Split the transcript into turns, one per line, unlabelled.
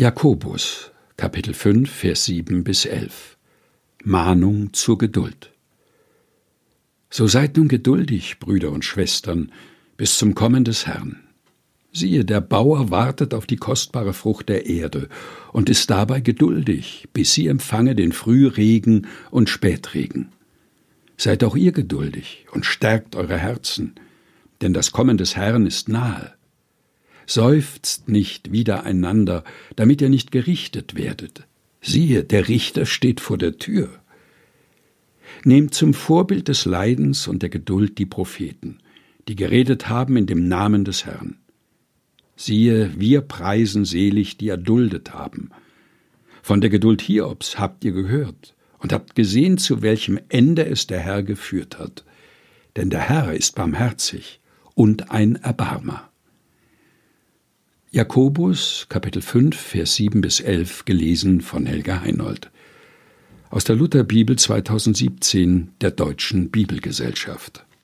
Jakobus, Kapitel 5, Vers 7 bis 11. Mahnung zur Geduld. So seid nun geduldig, Brüder und Schwestern, bis zum Kommen des Herrn. Siehe, der Bauer wartet auf die kostbare Frucht der Erde und ist dabei geduldig, bis sie empfange den Frühregen und Spätregen. Seid auch ihr geduldig und stärkt eure Herzen, denn das Kommen des Herrn ist nahe. Seufzt nicht widereinander, damit ihr nicht gerichtet werdet. Siehe, der Richter steht vor der Tür. Nehmt zum Vorbild des Leidens und der Geduld die Propheten, die geredet haben in dem Namen des Herrn. Siehe, wir preisen selig, die erduldet haben. Von der Geduld Hiobs habt ihr gehört und habt gesehen, zu welchem Ende es der Herr geführt hat. Denn der Herr ist barmherzig und ein Erbarmer. Jakobus, Kapitel 5, Vers 7 bis 11, gelesen von Helga Heinold. Aus der Lutherbibel 2017 der Deutschen Bibelgesellschaft.